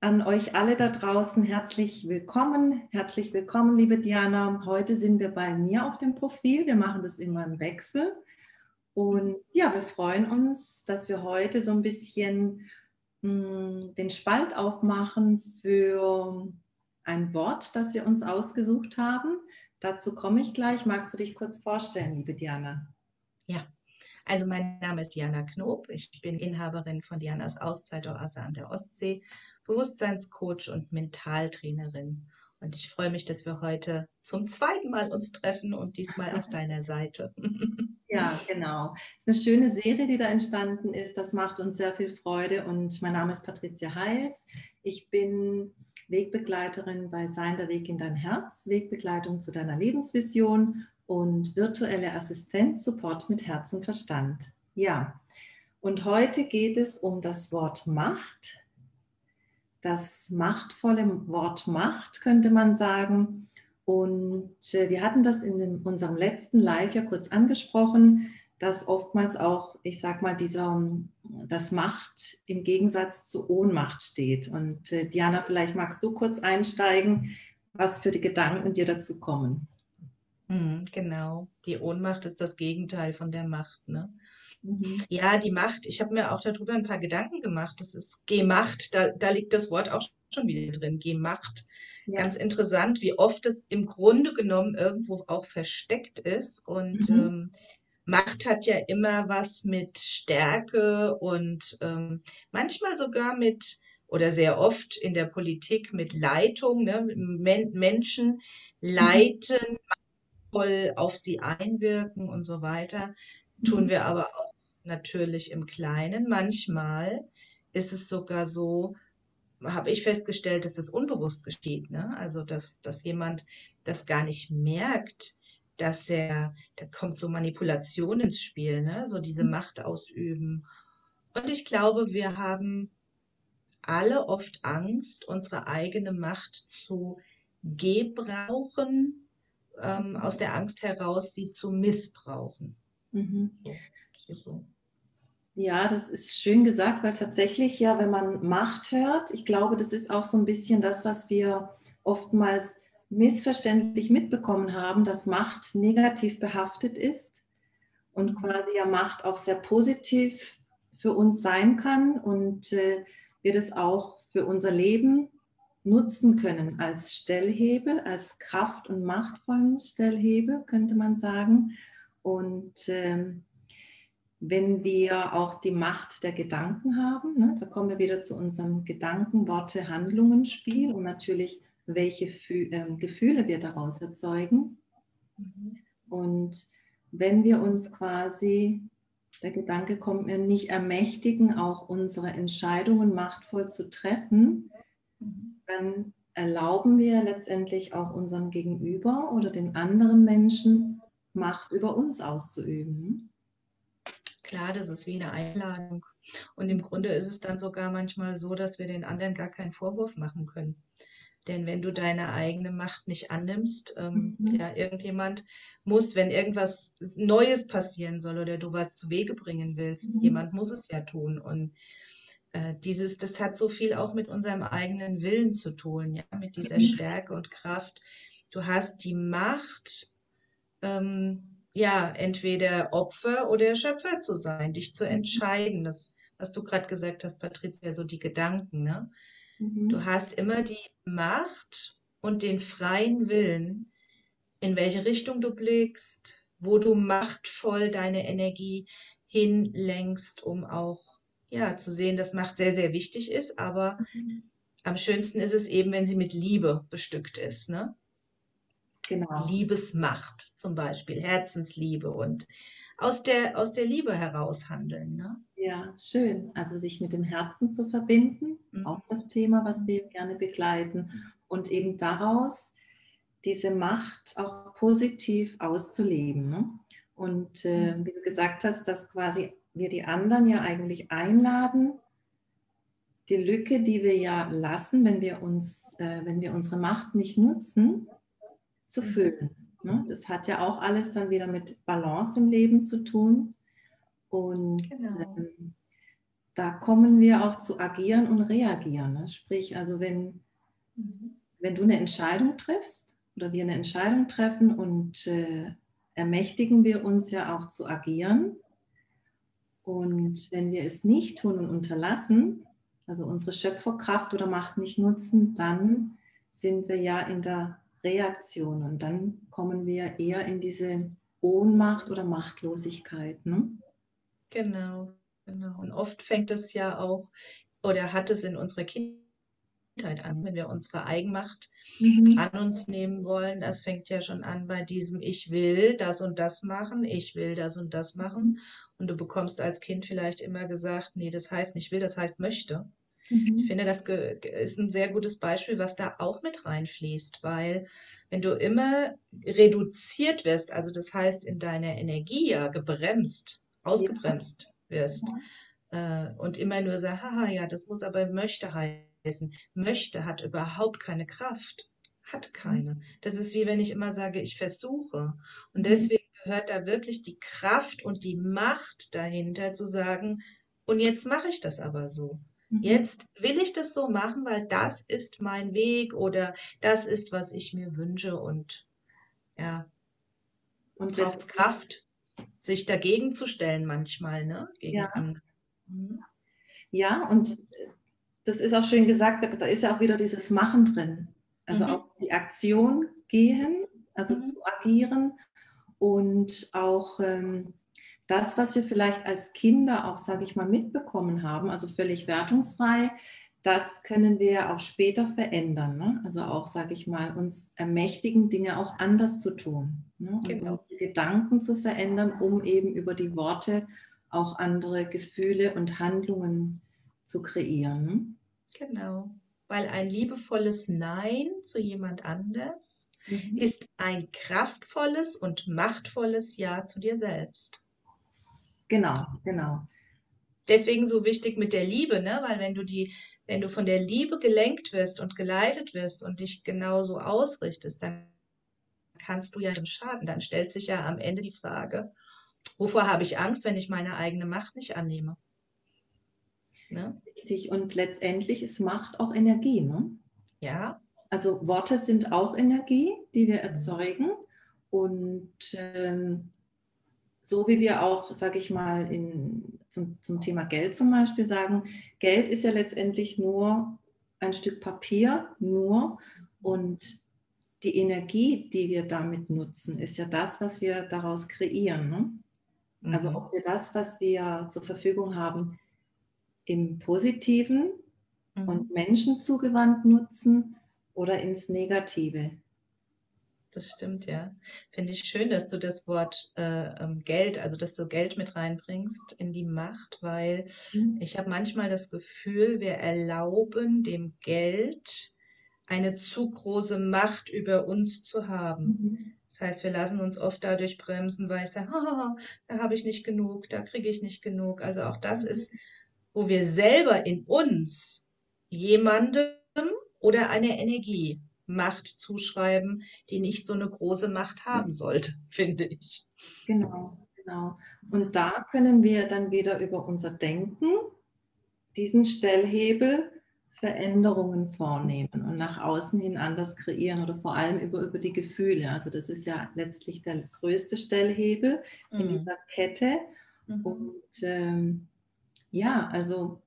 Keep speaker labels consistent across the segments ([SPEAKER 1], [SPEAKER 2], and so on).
[SPEAKER 1] an euch alle da draußen herzlich willkommen. Herzlich willkommen, liebe Diana. Heute sind wir bei mir auf dem Profil. Wir machen das immer im Wechsel. Und ja, wir freuen uns, dass wir heute so ein bisschen mh, hm, den Spalt aufmachen für ein Wort, das wir uns ausgesucht haben. Dazu komme ich gleich. Magst du dich kurz vorstellen, liebe Diana?
[SPEAKER 2] Ja, also mein Name ist Diana Knob. Ich bin Inhaberin von Dianas Auszeit-Oase an der Ostsee Bewusstseinscoach und Mentaltrainerin. Und ich freue mich, dass wir heute zum zweiten Mal uns treffen und diesmal auf deiner Seite.
[SPEAKER 1] Ja, genau. Es ist eine schöne Serie, die da entstanden ist. Das macht uns sehr viel Freude. Und mein Name ist Patricia Heils. Ich bin Wegbegleiterin bei Sein der Weg in dein Herz, Wegbegleitung zu deiner Lebensvision und virtuelle Assistenz, Support mit Herz und Verstand. Ja, und heute geht es um das Wort Macht das machtvolle Wort Macht, könnte man sagen. Und äh, wir hatten das in dem, unserem letzten Live ja kurz angesprochen, dass oftmals auch, ich sag mal, dieser, das Macht im Gegensatz zu Ohnmacht steht. Und äh, Diana, vielleicht magst du kurz einsteigen, was für die Gedanken dir dazu kommen.
[SPEAKER 2] Mhm, genau, die Ohnmacht ist das Gegenteil von der Macht. Ne? Mhm. Ja, die Macht. Ich habe mir auch darüber ein paar Gedanken gemacht. Das ist Gemacht. Da, da liegt das Wort auch schon wieder drin. Gemacht. Ja. Ganz interessant, wie oft es im Grunde genommen irgendwo auch versteckt ist. Und mhm. ähm, Macht hat ja immer was mit Stärke und ähm, manchmal sogar mit oder sehr oft in der Politik mit Leitung, ne? Men Menschen mhm. leiten. Voll auf sie einwirken und so weiter. Tun mhm. wir aber auch natürlich im Kleinen. Manchmal ist es sogar so, habe ich festgestellt, dass das unbewusst geschieht. Ne? Also, dass, dass jemand das gar nicht merkt, dass er, da kommt so Manipulation ins Spiel, ne? so diese mhm. Macht ausüben. Und ich glaube, wir haben alle oft Angst, unsere eigene Macht zu gebrauchen, ähm, aus der Angst heraus, sie zu missbrauchen. Mhm.
[SPEAKER 1] So. Ja, das ist schön gesagt, weil tatsächlich ja, wenn man Macht hört, ich glaube, das ist auch so ein bisschen das, was wir oftmals missverständlich mitbekommen haben, dass Macht negativ behaftet ist und quasi ja Macht auch sehr positiv für uns sein kann und äh, wir das auch für unser Leben nutzen können als Stellhebel, als Kraft- und machtvollen Stellhebel, könnte man sagen. Und ähm, wenn wir auch die Macht der Gedanken haben, ne, da kommen wir wieder zu unserem Gedanken, Worte, Handlungen Spiel und natürlich, welche äh, Gefühle wir daraus erzeugen. Mhm. Und wenn wir uns quasi, der Gedanke kommt mir nicht ermächtigen, auch unsere Entscheidungen machtvoll zu treffen. Dann erlauben wir letztendlich auch unserem Gegenüber oder den anderen Menschen Macht über uns auszuüben.
[SPEAKER 2] Klar, das ist wie eine Einladung. Und im Grunde ist es dann sogar manchmal so, dass wir den anderen gar keinen Vorwurf machen können. Denn wenn du deine eigene Macht nicht annimmst, ähm, mhm. ja, irgendjemand muss, wenn irgendwas Neues passieren soll oder du was zu Wege bringen willst, mhm. jemand muss es ja tun. Und äh, dieses, das hat so viel auch mit unserem eigenen Willen zu tun, ja, mit dieser mhm. Stärke und Kraft. Du hast die Macht, ähm, ja, entweder Opfer oder Schöpfer zu sein, dich zu entscheiden. Das, was du gerade gesagt hast, Patricia, so die Gedanken. Ne? Mhm. Du hast immer die Macht und den freien Willen, in welche Richtung du blickst, wo du machtvoll deine Energie hinlenkst, um auch ja zu sehen, dass Macht sehr, sehr wichtig ist, aber mhm. am schönsten ist es eben, wenn sie mit Liebe bestückt ist. Ne? Genau. Liebesmacht zum Beispiel, Herzensliebe und aus der, aus der Liebe heraus handeln. Ne?
[SPEAKER 1] Ja, schön. Also sich mit dem Herzen zu verbinden, mhm. auch das Thema, was wir gerne begleiten. Und eben daraus diese Macht auch positiv auszuleben. Ne? Und äh, mhm. wie du gesagt hast, dass quasi wir die anderen ja eigentlich einladen, die Lücke, die wir ja lassen, wenn wir uns, äh, wenn wir unsere Macht nicht nutzen, zu mhm. füllen. Ne? Das hat ja auch alles dann wieder mit Balance im Leben zu tun. Und genau. ähm, da kommen wir auch zu agieren und reagieren. Ne? Sprich, also wenn, mhm. wenn du eine Entscheidung triffst oder wir eine Entscheidung treffen und äh, ermächtigen wir uns ja auch zu agieren. Und wenn wir es nicht tun und unterlassen, also unsere Schöpferkraft oder Macht nicht nutzen, dann sind wir ja in der Reaktion und dann kommen wir eher in diese Ohnmacht oder Machtlosigkeit. Ne?
[SPEAKER 2] Genau, genau. Und oft fängt es ja auch oder hat es in unserer Kindheit an, wenn wir unsere Eigenmacht mhm. an uns nehmen wollen. Das fängt ja schon an bei diesem Ich will das und das machen, ich will das und das machen. Und du bekommst als Kind vielleicht immer gesagt, nee, das heißt nicht will, das heißt möchte. Mhm. Ich finde, das ist ein sehr gutes Beispiel, was da auch mit reinfließt, weil wenn du immer reduziert wirst, also das heißt in deiner Energie ja gebremst, ausgebremst ja. wirst ja. Äh, und immer nur sagst, haha, ja, das muss aber möchte heißen. Möchte hat überhaupt keine Kraft, hat keine. Das ist wie wenn ich immer sage, ich versuche. Und mhm. deswegen gehört da wirklich die Kraft und die Macht dahinter zu sagen, und jetzt mache ich das aber so. Mhm. Jetzt will ich das so machen, weil das ist mein Weg oder das ist, was ich mir wünsche und ja, und braucht Kraft, sich dagegen zu stellen manchmal, ne? Gegen
[SPEAKER 1] ja. Mhm. ja, und das ist auch schön gesagt, da ist ja auch wieder dieses Machen drin. Also mhm. auch die Aktion gehen, also mhm. zu agieren und auch ähm, das, was wir vielleicht als Kinder auch, sage ich mal, mitbekommen haben, also völlig wertungsfrei, das können wir auch später verändern. Ne? Also auch, sage ich mal, uns ermächtigen, Dinge auch anders zu tun. Ne? Genau. Gedanken zu verändern, um eben über die Worte auch andere Gefühle und Handlungen zu kreieren. Ne?
[SPEAKER 2] Genau, weil ein liebevolles Nein zu jemand anders mhm. ist ein kraftvolles und machtvolles Ja zu dir selbst.
[SPEAKER 1] Genau, genau.
[SPEAKER 2] Deswegen so wichtig mit der Liebe, ne? Weil wenn du die, wenn du von der Liebe gelenkt wirst und geleitet wirst und dich genauso ausrichtest, dann kannst du ja dem Schaden. Dann stellt sich ja am Ende die Frage, wovor habe ich Angst, wenn ich meine eigene Macht nicht annehme?
[SPEAKER 1] Ne? Richtig. Und letztendlich ist Macht auch Energie, ne?
[SPEAKER 2] Ja.
[SPEAKER 1] Also Worte sind auch Energie, die wir erzeugen. Und ähm, so wie wir auch, sage ich mal, in, zum, zum Thema Geld zum Beispiel sagen, Geld ist ja letztendlich nur ein Stück Papier, nur. Und die Energie, die wir damit nutzen, ist ja das, was wir daraus kreieren. Ne? Also mhm. ob wir das, was wir zur Verfügung haben, im Positiven mhm. und Menschen zugewandt nutzen oder ins Negative
[SPEAKER 2] das stimmt, ja. Finde ich schön, dass du das Wort äh, ähm, Geld, also dass du Geld mit reinbringst in die Macht, weil mhm. ich habe manchmal das Gefühl, wir erlauben dem Geld eine zu große Macht über uns zu haben. Mhm. Das heißt, wir lassen uns oft dadurch bremsen, weil ich sage, oh, da habe ich nicht genug, da kriege ich nicht genug. Also auch das mhm. ist, wo wir selber in uns jemandem oder eine Energie Macht zuschreiben, die nicht so eine große Macht haben sollte, finde ich.
[SPEAKER 1] Genau, genau. Und da können wir dann wieder über unser Denken diesen Stellhebel Veränderungen vornehmen und nach außen hin anders kreieren oder vor allem über, über die Gefühle. Also das ist ja letztlich der größte Stellhebel mhm. in dieser Kette. Mhm. Und ähm, ja, also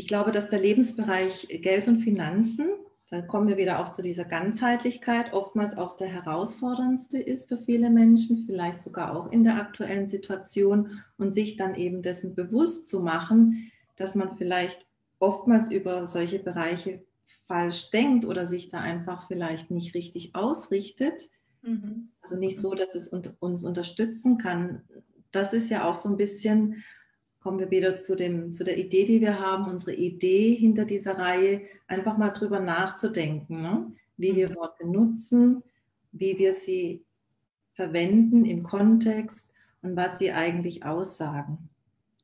[SPEAKER 1] ich glaube, dass der Lebensbereich Geld und Finanzen, da kommen wir wieder auch zu dieser Ganzheitlichkeit, oftmals auch der herausforderndste ist für viele Menschen, vielleicht sogar auch in der aktuellen Situation und sich dann eben dessen bewusst zu machen, dass man vielleicht oftmals über solche Bereiche falsch denkt oder sich da einfach vielleicht nicht richtig ausrichtet. Mhm. Also nicht so, dass es uns unterstützen kann. Das ist ja auch so ein bisschen kommen wir wieder zu, dem, zu der Idee, die wir haben, unsere Idee hinter dieser Reihe, einfach mal drüber nachzudenken, ne? wie wir mhm. Worte nutzen, wie wir sie verwenden im Kontext und was sie eigentlich aussagen.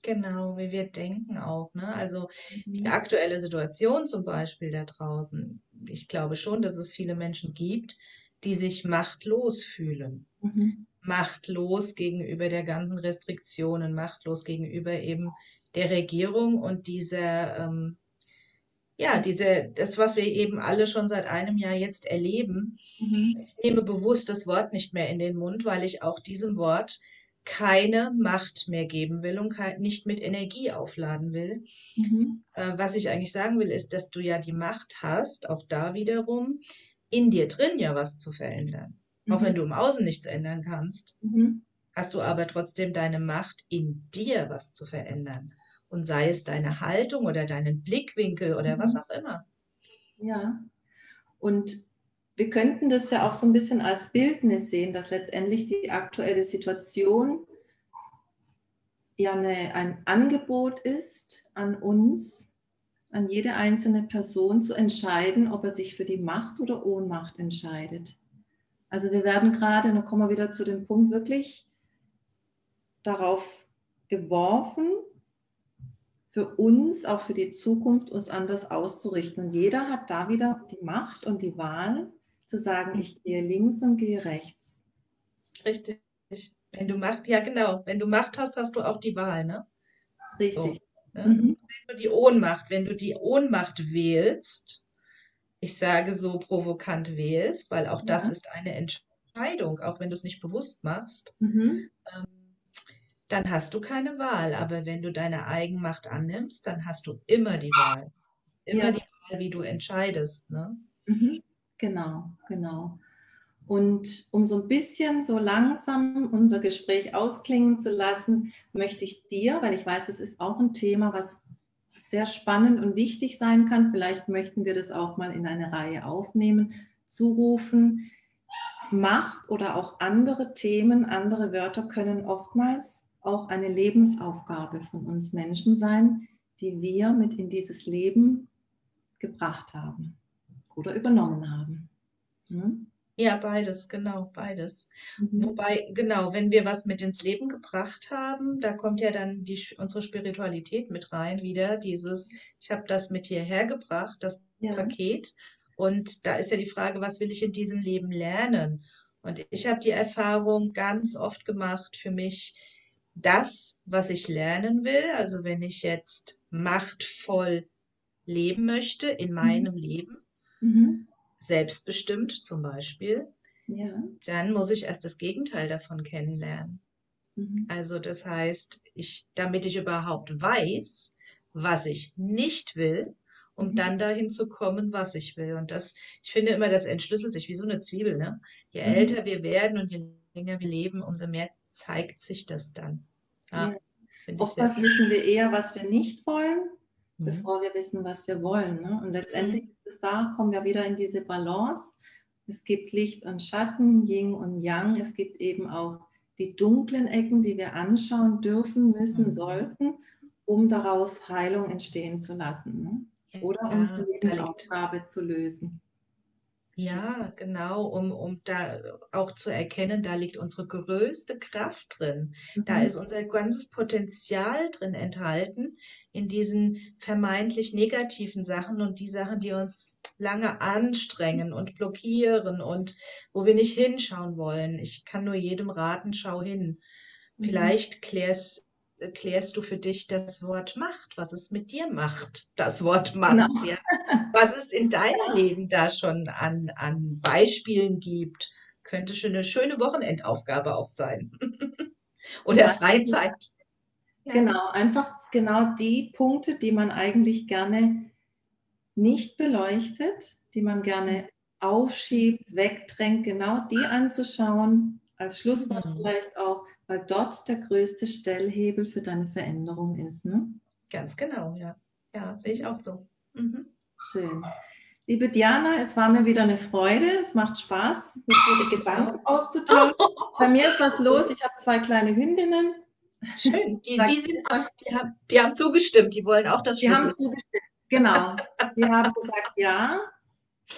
[SPEAKER 2] Genau, wie wir denken auch. Ne? Also die mhm. aktuelle Situation zum Beispiel da draußen. Ich glaube schon, dass es viele Menschen gibt, die sich machtlos fühlen. Mhm machtlos gegenüber der ganzen Restriktionen, machtlos gegenüber eben der Regierung und dieser, ähm, ja, diese, das, was wir eben alle schon seit einem Jahr jetzt erleben. Mhm. Ich nehme bewusst das Wort nicht mehr in den Mund, weil ich auch diesem Wort keine Macht mehr geben will und nicht mit Energie aufladen will. Mhm. Äh, was ich eigentlich sagen will, ist, dass du ja die Macht hast, auch da wiederum, in dir drin ja was zu verändern. Mhm. Auch wenn du im Außen nichts ändern kannst, mhm. hast du aber trotzdem deine Macht, in dir was zu verändern. Und sei es deine Haltung oder deinen Blickwinkel oder was mhm. auch immer.
[SPEAKER 1] Ja. Und wir könnten das ja auch so ein bisschen als Bildnis sehen, dass letztendlich die aktuelle Situation ja eine, ein Angebot ist an uns, an jede einzelne Person zu entscheiden, ob er sich für die Macht oder Ohnmacht entscheidet. Also wir werden gerade, und dann kommen wir wieder zu dem Punkt, wirklich darauf geworfen, für uns, auch für die Zukunft, uns anders auszurichten. Und jeder hat da wieder die Macht und die Wahl, zu sagen, ich gehe links und gehe rechts.
[SPEAKER 2] Richtig. Wenn du Macht, ja genau, wenn du Macht hast, hast du auch die Wahl, ne?
[SPEAKER 1] Richtig.
[SPEAKER 2] So, ne? mhm. Wenn du die Ohnmacht, wenn du die Ohnmacht wählst, ich sage so provokant wählst, weil auch ja. das ist eine Entscheidung, auch wenn du es nicht bewusst machst, mhm. ähm, dann hast du keine Wahl. Aber wenn du deine Eigenmacht annimmst, dann hast du immer die Wahl. Immer ja. die Wahl, wie du entscheidest. Ne?
[SPEAKER 1] Mhm. Genau, genau. Und um so ein bisschen so langsam unser Gespräch ausklingen zu lassen, möchte ich dir, weil ich weiß, es ist auch ein Thema, was sehr spannend und wichtig sein kann, vielleicht möchten wir das auch mal in eine Reihe aufnehmen, zurufen. Macht oder auch andere Themen, andere Wörter können oftmals auch eine Lebensaufgabe von uns Menschen sein, die wir mit in dieses Leben gebracht haben oder übernommen haben.
[SPEAKER 2] Ja, beides, genau, beides. Mhm. Wobei, genau, wenn wir was mit ins Leben gebracht haben, da kommt ja dann die, unsere Spiritualität mit rein wieder, dieses, ich habe das mit hierher gebracht, das ja. Paket. Und da ist ja die Frage, was will ich in diesem Leben lernen? Und ich habe die Erfahrung ganz oft gemacht für mich, das, was ich lernen will, also wenn ich jetzt machtvoll leben möchte in mhm. meinem mhm. Leben, mhm. Selbstbestimmt zum Beispiel, ja. dann muss ich erst das Gegenteil davon kennenlernen. Mhm. Also das heißt, ich, damit ich überhaupt weiß, was ich nicht will, um mhm. dann dahin zu kommen, was ich will. Und das, ich finde immer, das entschlüsselt sich wie so eine Zwiebel. Ne? Je mhm. älter wir werden und je länger wir leben, umso mehr zeigt sich das dann.
[SPEAKER 1] Ja, ja. Das Oftmals wissen wir eher, was wir nicht wollen, mhm. bevor wir wissen, was wir wollen. Ne? Und letztendlich mhm. es da, kommen wir wieder in diese Balance. Es gibt Licht und Schatten, Yin und Yang. Es gibt eben auch die dunklen Ecken, die wir anschauen dürfen, müssen, mhm. sollten, um daraus Heilung entstehen zu lassen. Ne? Oder ja, unsere Lebensaufgabe zu lösen.
[SPEAKER 2] Ja, genau, um, um da auch zu erkennen, da liegt unsere größte Kraft drin. Da mhm. ist unser ganzes Potenzial drin enthalten in diesen vermeintlich negativen Sachen und die Sachen, die uns lange anstrengen und blockieren und wo wir nicht hinschauen wollen. Ich kann nur jedem raten, schau hin. Mhm. Vielleicht klärst, erklärst du für dich das Wort Macht, was es mit dir macht, das Wort Macht, genau. ja. was es in deinem Leben da schon an, an Beispielen gibt. Könnte schon eine schöne Wochenendaufgabe auch sein. Oder Freizeit.
[SPEAKER 1] Genau, einfach genau die Punkte, die man eigentlich gerne nicht beleuchtet, die man gerne aufschiebt, wegdrängt, genau die anzuschauen, als Schlusswort mhm. vielleicht auch, weil dort der größte Stellhebel für deine Veränderung ist. Ne?
[SPEAKER 2] Ganz genau, ja. Ja, sehe ich auch so. Mhm.
[SPEAKER 1] Schön. Liebe Diana, es war mir wieder eine Freude. Es macht Spaß, mit dir die Gedanken auszutauschen. Bei mir ist was los. Ich habe zwei kleine Hündinnen.
[SPEAKER 2] Schön. Die, die, sind, die, haben, die haben zugestimmt. Die wollen auch das
[SPEAKER 1] Die haben zugestimmt. Genau. Die haben gesagt, ja,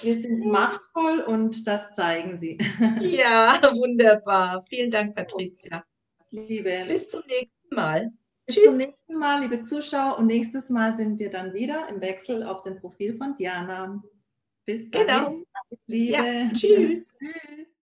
[SPEAKER 1] wir sind machtvoll und das zeigen sie.
[SPEAKER 2] Ja, wunderbar. Vielen Dank, Patricia.
[SPEAKER 1] Liebe.
[SPEAKER 2] Bis zum nächsten Mal.
[SPEAKER 1] Bis Tschüss. zum nächsten Mal, liebe Zuschauer. Und nächstes Mal sind wir dann wieder im Wechsel auf dem Profil von Diana. Bis dann. Genau.
[SPEAKER 2] Liebe. Ja, tschüss. tschüss.